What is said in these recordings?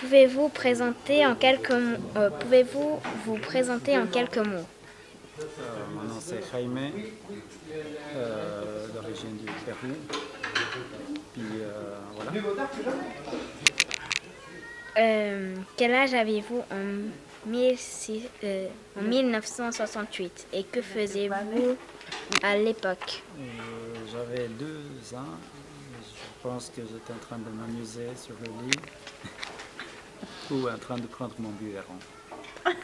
Pouvez-vous présenter en quelques euh, Pouvez-vous vous présenter en quelques mots? Euh, mon nom c'est Jaime, euh, d'origine du Pérou. Puis euh, voilà. Quel âge avez-vous en, 16 en 1968 et que faisiez-vous à l'époque? J'avais deux ans. Je pense que j'étais en train de m'amuser sur le lit ou en train de prendre mon biberon.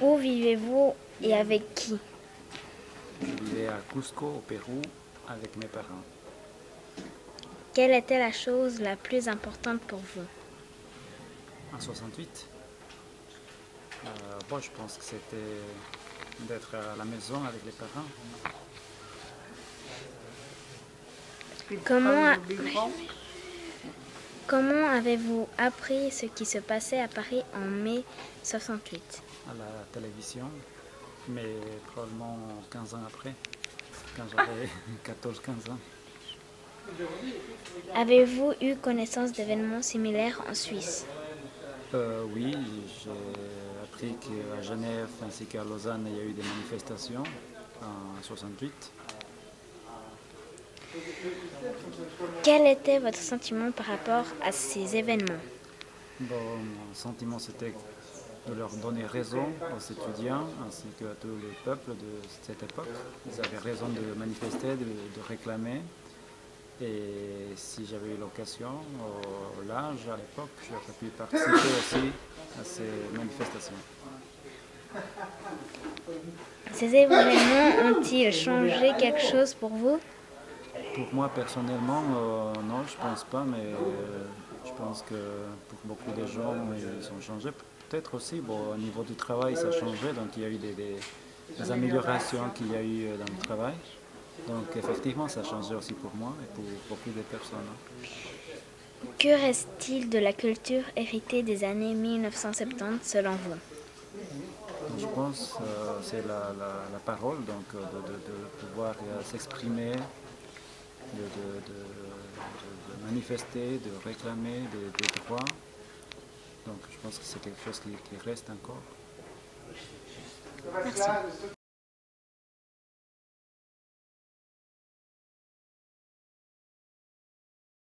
Où vivez-vous et avec qui? Je vivais à Cusco, au Pérou, avec mes parents. Quelle était la chose la plus importante pour vous? En 68, euh, bon, je pense que c'était d'être à la maison avec les parents. Comment, comment avez-vous appris ce qui se passait à Paris en mai 68 à la télévision, mais probablement 15 ans après, quand j'avais 14-15 ans. Avez-vous eu connaissance d'événements similaires en Suisse? Euh, oui, j'ai appris qu'à Genève ainsi qu'à Lausanne, il y a eu des manifestations en 68. Quel était votre sentiment par rapport à ces événements? Bon, mon sentiment c'était de leur donner raison aux étudiants ainsi qu'à tous les peuples de cette époque. Ils avaient raison de manifester, de, de réclamer. Et si j'avais eu l'occasion, au l'âge à l'époque, j'aurais pu participer aussi à ces manifestations. Ces événements ont-ils changé quelque chose pour vous? Pour moi personnellement, euh, non, je pense pas, mais euh, je pense que pour beaucoup de gens, ils ont changé. Peut-être aussi, bon, au niveau du travail, ça a changé, donc il y a eu des, des- des améliorations qu'il y a eu euh, dans le travail. Donc effectivement, ça a changé aussi pour moi et pour beaucoup de personnes. Que reste-t-il de la culture héritée des années 1970 selon vous? Je pense que c'est la, la- la parole, donc de, de- de pouvoir euh, s'exprimer, de, manifester, de réclamer des, droits. Donc je pense que c'est quelque chose qui reste encore.